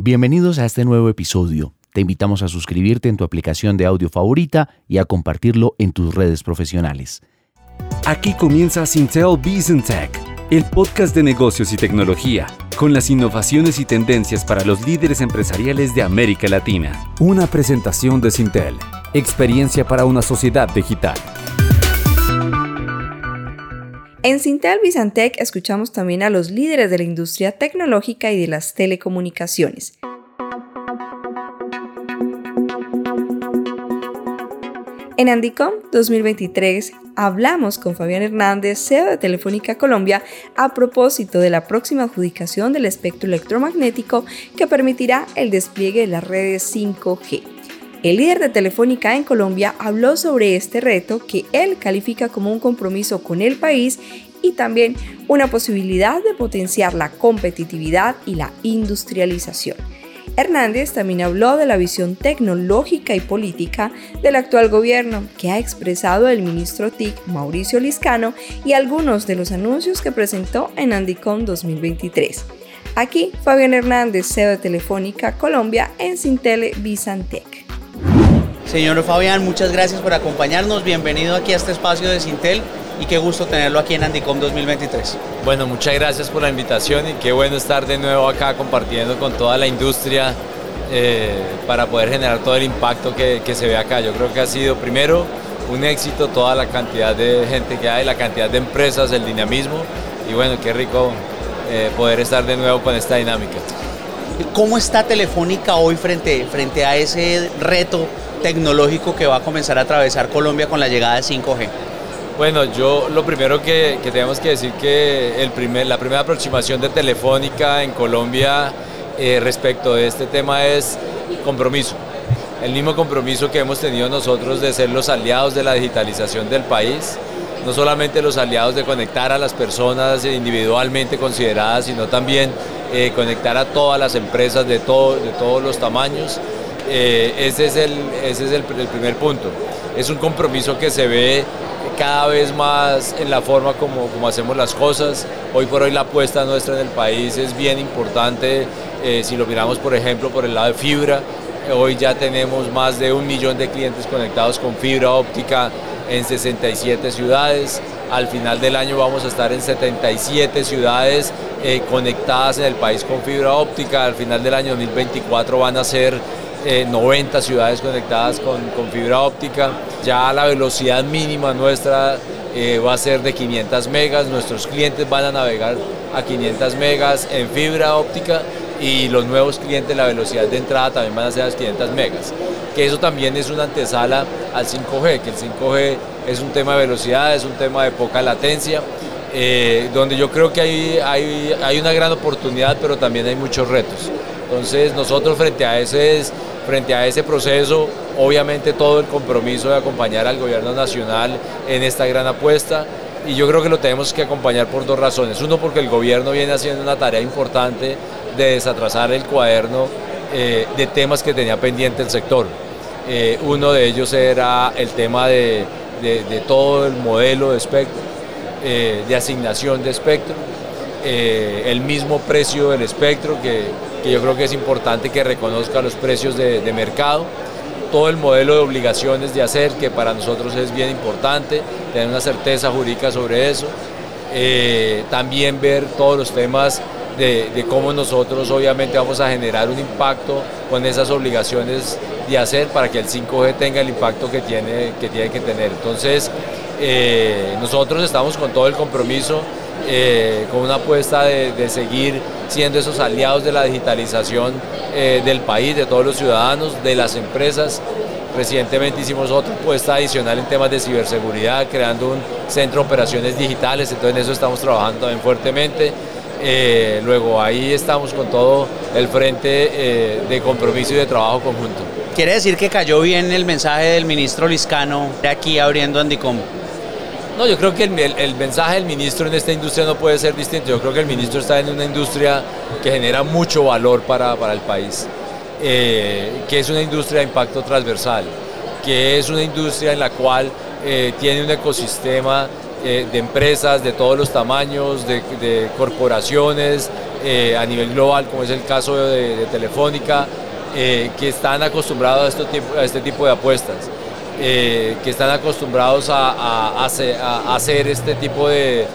Bienvenidos a este nuevo episodio. Te invitamos a suscribirte en tu aplicación de audio favorita y a compartirlo en tus redes profesionales. Aquí comienza Sintel Business Tech, el podcast de negocios y tecnología, con las innovaciones y tendencias para los líderes empresariales de América Latina. Una presentación de Sintel, experiencia para una sociedad digital. En Sintel Bizantec escuchamos también a los líderes de la industria tecnológica y de las telecomunicaciones. En Andicom 2023 hablamos con Fabián Hernández, CEO de Telefónica Colombia, a propósito de la próxima adjudicación del espectro electromagnético que permitirá el despliegue de las redes 5G. El líder de Telefónica en Colombia habló sobre este reto que él califica como un compromiso con el país y también una posibilidad de potenciar la competitividad y la industrialización. Hernández también habló de la visión tecnológica y política del actual gobierno que ha expresado el ministro TIC Mauricio Liscano y algunos de los anuncios que presentó en Andicom 2023. Aquí Fabián Hernández, CEO de Telefónica Colombia en Sintele Bizantec. Señor Fabián, muchas gracias por acompañarnos. Bienvenido aquí a este espacio de Sintel y qué gusto tenerlo aquí en Andicom 2023. Bueno, muchas gracias por la invitación y qué bueno estar de nuevo acá compartiendo con toda la industria eh, para poder generar todo el impacto que, se ve acá. Yo creo que ha sido primero un éxito toda la cantidad de gente que hay, la cantidad de empresas, el dinamismo y bueno, qué rico eh, poder estar de nuevo con esta dinámica. ¿Cómo está Telefónica hoy frente, frente a ese reto tecnológico que va a comenzar a atravesar Colombia con la llegada de 5G? Bueno, yo lo primero que, tenemos que decir que el primer, la primera aproximación de Telefónica en Colombia eh, respecto de este tema es compromiso. El mismo compromiso que hemos tenido nosotros de ser los aliados de la digitalización del país, no solamente los aliados de conectar a las personas individualmente consideradas, sino también eh, conectar a todas las empresas de, todo, de todos los tamaños eh, ese es, el, ese es el, primer punto. Es un compromiso que se ve cada vez más en la forma como, hacemos las cosas. Hoy por hoy la apuesta nuestra en el país es bien importante. Eh, si lo miramos, por ejemplo, por el lado de fibra, hoy ya tenemos más de un millón de clientes conectados con fibra óptica en 67 ciudades. Al final del año vamos a estar en 77 ciudades eh, conectadas en el país con fibra óptica. Al final del año 2024 van a ser 90 eh, ciudades conectadas con, fibra óptica. Ya la velocidad mínima nuestra eh, va a ser de 500 megas. Nuestros clientes van a navegar a 500 megas en fibra óptica y los nuevos clientes la velocidad de entrada también van a ser a 500 megas. Que eso también es una antesala al 5G, que el 5G es un tema de velocidad, es un tema de poca latencia. Eh, donde yo creo que hay, hay, una gran oportunidad, pero también hay muchos retos. Entonces nosotros frente a ese frente a ese proceso, obviamente todo el compromiso de acompañar al gobierno nacional en esta gran apuesta y yo creo que lo tenemos que acompañar por dos razones. Uno, porque el gobierno viene haciendo una tarea importante de desatrasar el cuaderno eh, de temas que tenía pendiente el sector. Eh, uno de ellos era el tema de, todo el modelo de espectro, eh, de asignación de espectro, el mismo precio del espectro que yo creo que es importante que reconozca los precios de, mercado, todo el modelo de obligaciones de hacer, que para nosotros es bien importante, tener una certeza jurídica sobre eso, eh, también ver todos los temas de, cómo nosotros obviamente vamos a generar un impacto con esas obligaciones de hacer para que el 5G tenga el impacto que tiene que, tiene que tener. Entonces, eh, nosotros estamos con todo el compromiso eh, con una apuesta de, seguir siendo esos aliados de la digitalización eh, del país, de todos los ciudadanos, de las empresas. Recientemente hicimos otra apuesta adicional en temas de ciberseguridad, creando un centro de operaciones digitales, entonces en eso estamos trabajando también fuertemente. Luego ahí estamos con todo el frente de compromiso y de trabajo conjunto. ¿Quiere decir que cayó bien el mensaje del ministro Liscano de aquí abriendo Andicom? No, yo creo que el, mensaje del ministro en esta industria no puede ser distinto. Yo creo que el ministro está en una industria que genera mucho valor para, el país, eh, que es una industria de impacto transversal, que es una industria en la cual eh, tiene un ecosistema eh, de empresas de todos los tamaños, de, corporaciones, a nivel global, como es el caso de, Telefónica, que están acostumbrados a, este tipo, a este tipo de apuestas, que están acostumbrados a, hacer, este tipo de,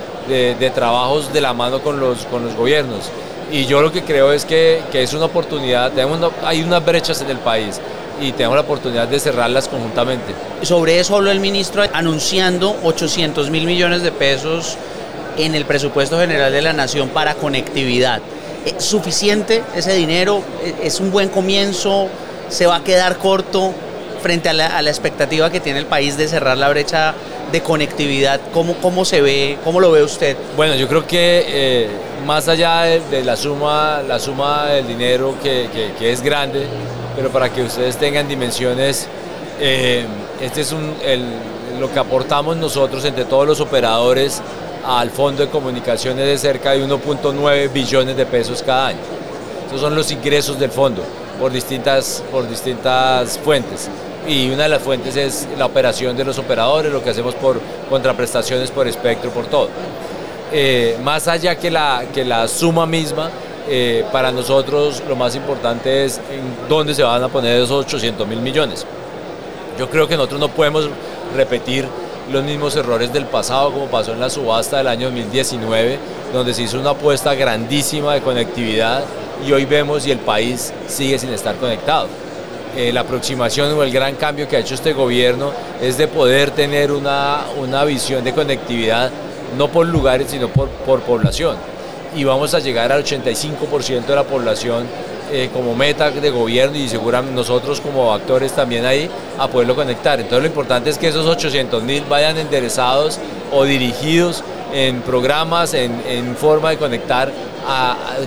trabajos de la mano con los, con los gobiernos. Y yo lo que creo es que, que es una oportunidad, tenemos hay unas brechas en el país y tenemos la oportunidad de cerrarlas conjuntamente. Sobre eso habló el ministro anunciando 800 mil millones de pesos en el presupuesto general de la nación para conectividad. ¿Es suficiente ese dinero? ¿Es un buen comienzo? ¿Se va a quedar corto frente a la, expectativa que tiene el país de cerrar la brecha de conectividad? ¿Cómo, cómo se ve? ¿Cómo lo ve usted? Bueno, yo creo que eh, más allá de, la, suma, la suma del dinero que, es grande, pero para que ustedes tengan dimensiones, eh, este es lo que aportamos nosotros entre todos los operadores al Fondo de Comunicaciones de cerca de 1.9 billones de pesos cada año. Esos son los ingresos del fondo por distintas, por distintas fuentes. Y una de las fuentes es la operación de los operadores, lo que hacemos por contraprestaciones por espectro, por todo. Eh, más allá que la, que la suma misma, eh, para nosotros lo más importante es en dónde se van a poner esos 800 mil millones. Yo creo que nosotros no podemos repetir los mismos errores del pasado como pasó en la subasta del año 2019, donde se hizo una apuesta grandísima de conectividad y hoy vemos y el país sigue sin estar conectado. Eh, la aproximación o el gran cambio que ha hecho este gobierno es de poder tener una, una visión de conectividad no por lugares, sino por, por población y vamos a llegar al 85% de la población eh, como meta de gobierno y seguramente nosotros como actores también ahí a poderlo conectar. Entonces lo importante es que esos 800 mil vayan enderezados o dirigidos en programas, en, forma de conectar,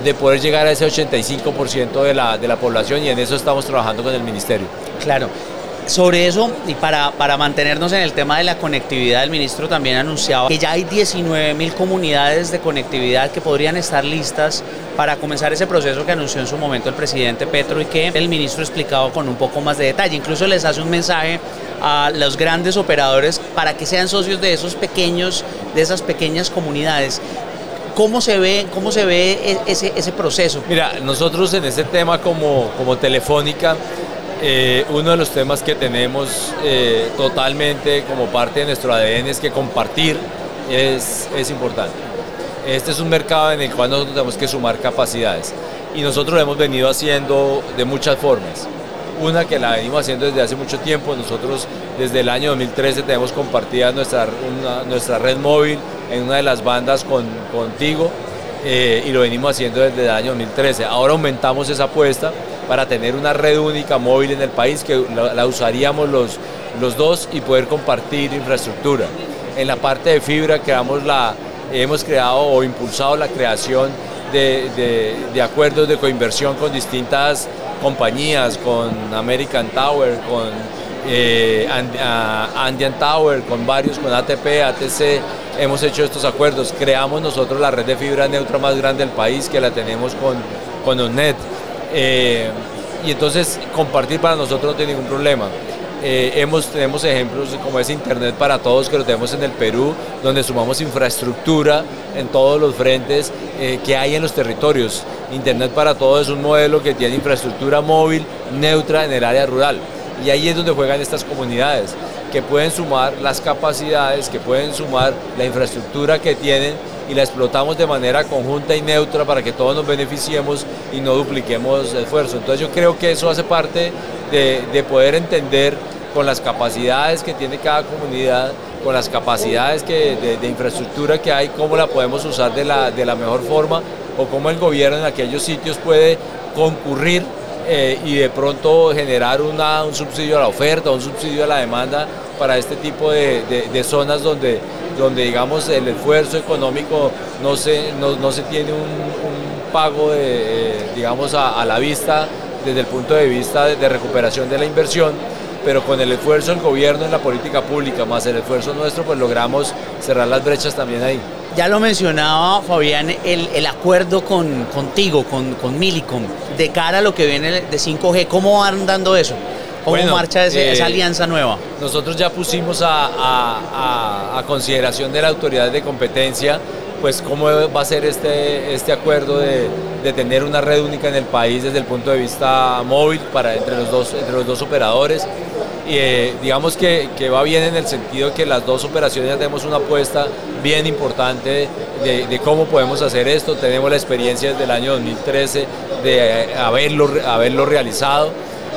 de poder llegar a ese 85% de la, de la población y en eso estamos trabajando con el ministerio. Claro, sobre eso, y para, para, mantenernos en el tema de la conectividad, el ministro también anunciaba que ya hay 19 mil comunidades de conectividad que podrían estar listas para comenzar ese proceso que anunció en su momento el presidente Petro y que el ministro explicaba con un poco más de detalle. Incluso les hace un mensaje a los grandes operadores para que sean socios de esos pequeños, de esas pequeñas comunidades. ¿Cómo se ve, cómo se ve e, ese, ese proceso? Mira, nosotros en este tema como, como Telefónica eh, uno de los temas que tenemos eh, totalmente como parte de nuestro ADN es que compartir es, es, importante. Este es un mercado en el cual nosotros tenemos que sumar capacidades y nosotros lo hemos venido haciendo de muchas formas. Una que la venimos haciendo desde hace mucho tiempo, nosotros desde el año 2013 tenemos compartida nuestra, nuestra red móvil en una de las bandas con, contigo eh, y lo venimos haciendo desde el año 2013. Ahora aumentamos esa apuesta para tener una red única móvil en el país que la, usaríamos los, los dos y poder compartir infraestructura. En la parte de fibra creamos la, hemos creado o impulsado la creación de, de, acuerdos de coinversión con distintas compañías, con American Tower, con eh, Andean Tower, con varios, con ATP, ATC, hemos hecho estos acuerdos. Creamos nosotros la red de fibra neutra más grande del país, que la tenemos con, con ONET. Eh, y entonces compartir para nosotros no tiene ningún problema. Eh, hemos, tenemos ejemplos como es Internet para Todos que lo tenemos en el Perú, donde sumamos infraestructura en todos los frentes eh, que hay en los territorios. Internet para Todos es un modelo que tiene infraestructura móvil neutra en el área rural. Y ahí es donde juegan estas comunidades, que pueden sumar las capacidades, que pueden sumar la infraestructura que tienen y la explotamos de manera conjunta y neutra para que todos nos beneficiemos y no dupliquemos esfuerzo. Entonces yo creo que eso hace parte de, poder entender con las capacidades que tiene cada comunidad, con las capacidades que, de, infraestructura que hay, cómo la podemos usar de la, de la mejor forma o cómo el gobierno en aquellos sitios puede concurrir eh, y de pronto generar un subsidio a la oferta, un subsidio a la demanda para este tipo de, de zonas donde donde digamos el esfuerzo económico no se, no, se tiene un, pago de, eh, digamos a, la vista desde el punto de vista de, recuperación de la inversión, pero con el esfuerzo del gobierno en la política pública más el esfuerzo nuestro, pues logramos cerrar las brechas también ahí. Ya lo mencionaba Fabián, el, acuerdo con, contigo, con, con Milicom, de cara a lo que viene de 5G, ¿cómo van dando eso? ¿Cómo marcha esa eh, alianza nueva? Nosotros ya pusimos a, consideración de la autoridad de competencia pues cómo va a ser este, este acuerdo de, de, tener una red única en el país desde el punto de vista móvil para entre los dos, entre los dos operadores. Eh, digamos que, va bien en el sentido que las dos operaciones ya tenemos una apuesta bien importante de, de, cómo podemos hacer esto. Tenemos la experiencia desde el año 2013 de haberlo, haberlo realizado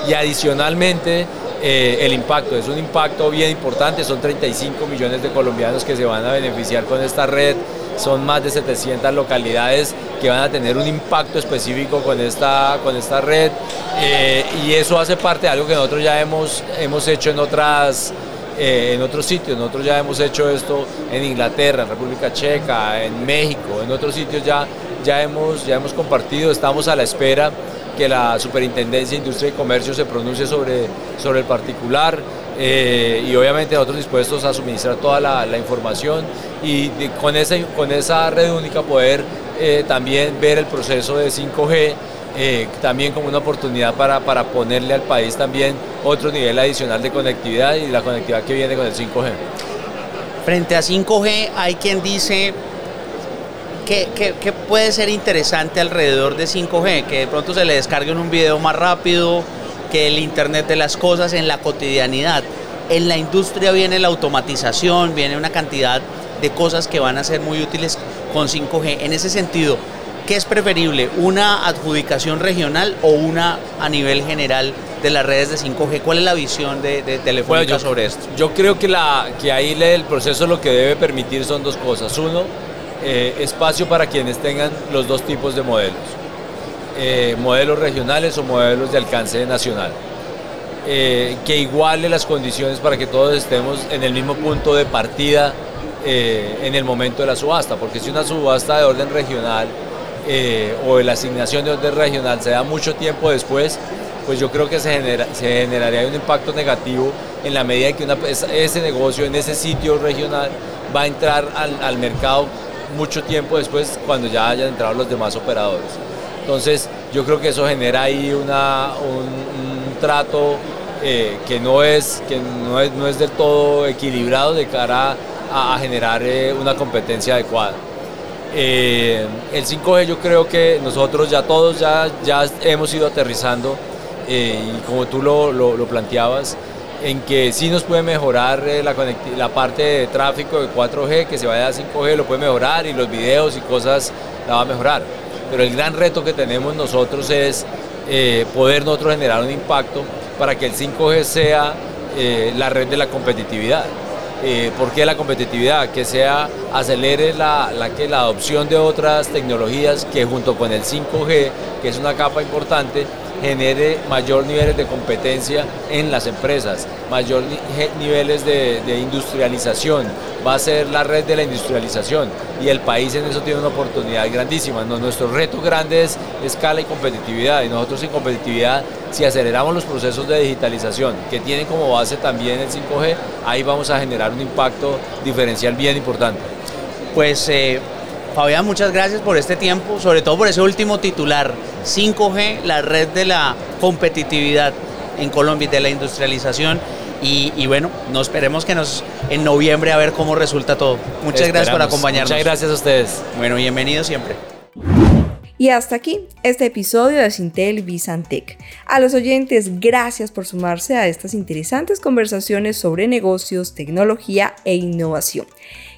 y adicionalmente eh, el impacto. Es un impacto bien importante, son 35 millones de colombianos que se van a beneficiar con esta red, son más de 700 localidades que van a tener un impacto específico con esta, con esta red eh, y eso hace parte de algo que nosotros ya hemos, hemos hecho en otras... Eh, en otros sitios, nosotros ya hemos hecho esto en Inglaterra, en República Checa, en México, en otros sitios ya, ya, hemos, ya hemos compartido, estamos a la espera que la Superintendencia de Industria y Comercio se pronuncie sobre, sobre el particular eh, y obviamente nosotros dispuestos a suministrar toda la, información y con, esa, con esa red única poder eh, también ver el proceso de 5G eh, también como una oportunidad para, para ponerle al país también otro nivel adicional de conectividad y la conectividad que viene con el 5G. Frente a 5G hay quien dice ¿qué, puede ser interesante alrededor de 5G? Que de pronto se le descargue un video más rápido, que el Internet de las cosas en la cotidianidad. En la industria viene la automatización, viene una cantidad de cosas que van a ser muy útiles con 5G. En ese sentido, ¿qué es preferible? ¿Una adjudicación regional o una a nivel general de las redes de 5G? ¿Cuál es la visión de, de Telefónica sobre esto? Yo creo que, la, que ahí el proceso lo que debe permitir son dos cosas. Uno, eh, espacio para quienes tengan los dos tipos de modelos, eh, modelos regionales o modelos de alcance nacional, eh, que iguale las condiciones para que todos estemos en el mismo punto de partida en el momento de la subasta, porque si una subasta de orden regional o la asignación de orden regional se da mucho tiempo después, pues yo creo que se, genera, se generaría un impacto negativo en la medida que ese negocio en ese sitio regional va a entrar al, al mercado mucho tiempo después cuando ya hayan entrado los demás operadores. Entonces yo creo que eso genera ahí una, un, trato eh, que, no es, que no, es, no es del todo equilibrado de cara a, generar eh, una competencia adecuada. Eh, el 5G yo creo que nosotros ya todos ya, ya hemos ido aterrizando y como tú lo, lo, planteabas, en que sí nos puede mejorar la, la, parte de tráfico de 4G, que se vaya a 5G lo puede mejorar y los videos y cosas la va a mejorar. Pero el gran reto que tenemos nosotros es eh, poder nosotros generar un impacto para que el 5G sea eh, la red de la competitividad. ¿Por qué la competitividad? Que sea acelere la, la, la adopción de otras tecnologías que junto con el 5G, que es una capa importante, genere mayor niveles de competencia en las empresas, mayor niveles de, industrialización. Va a ser la red de la industrialización y el país en eso tiene una oportunidad grandísima. nuestro reto grande es escala y competitividad y nosotros en competitividad, si aceleramos los procesos de digitalización que tienen como base también el 5G, ahí vamos a generar un impacto diferencial bien importante. Pues eh, Fabián, muchas gracias por este tiempo, sobre todo por ese último titular, 5G, la red de la competitividad en Colombia y de la industrialización. Y, bueno, nos esperemos que nos en noviembre a ver cómo resulta todo. Muchas gracias por acompañarnos. Muchas gracias a ustedes. Bueno, bienvenidos siempre. Y hasta aquí este episodio de Sintel Bizantec. A los oyentes, gracias por sumarse a estas interesantes conversaciones sobre negocios, tecnología e innovación.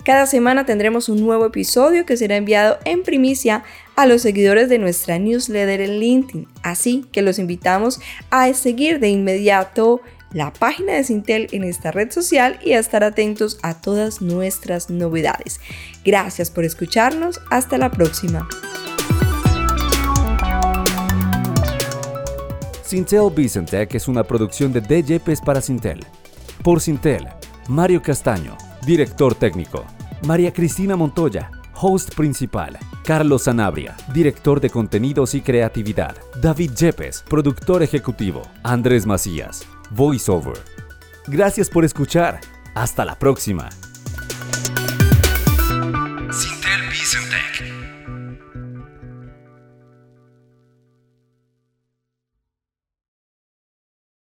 Cada semana tendremos un nuevo episodio que será enviado en primicia a los seguidores de nuestra newsletter en LinkedIn. Así que los invitamos a seguir de inmediato la página de Sintel en esta red social y a estar atentos a todas nuestras novedades. Gracias por escucharnos. Hasta la próxima. Sintel Vicentech es una producción de DJPs para Sintel. Por Sintel, Mario Castaño, director técnico. María Cristina Montoya, host principal. Carlos Sanabria, director de contenidos y creatividad. David Yepes, productor ejecutivo. Andrés Macías, voiceover. Gracias por escuchar. Hasta la próxima.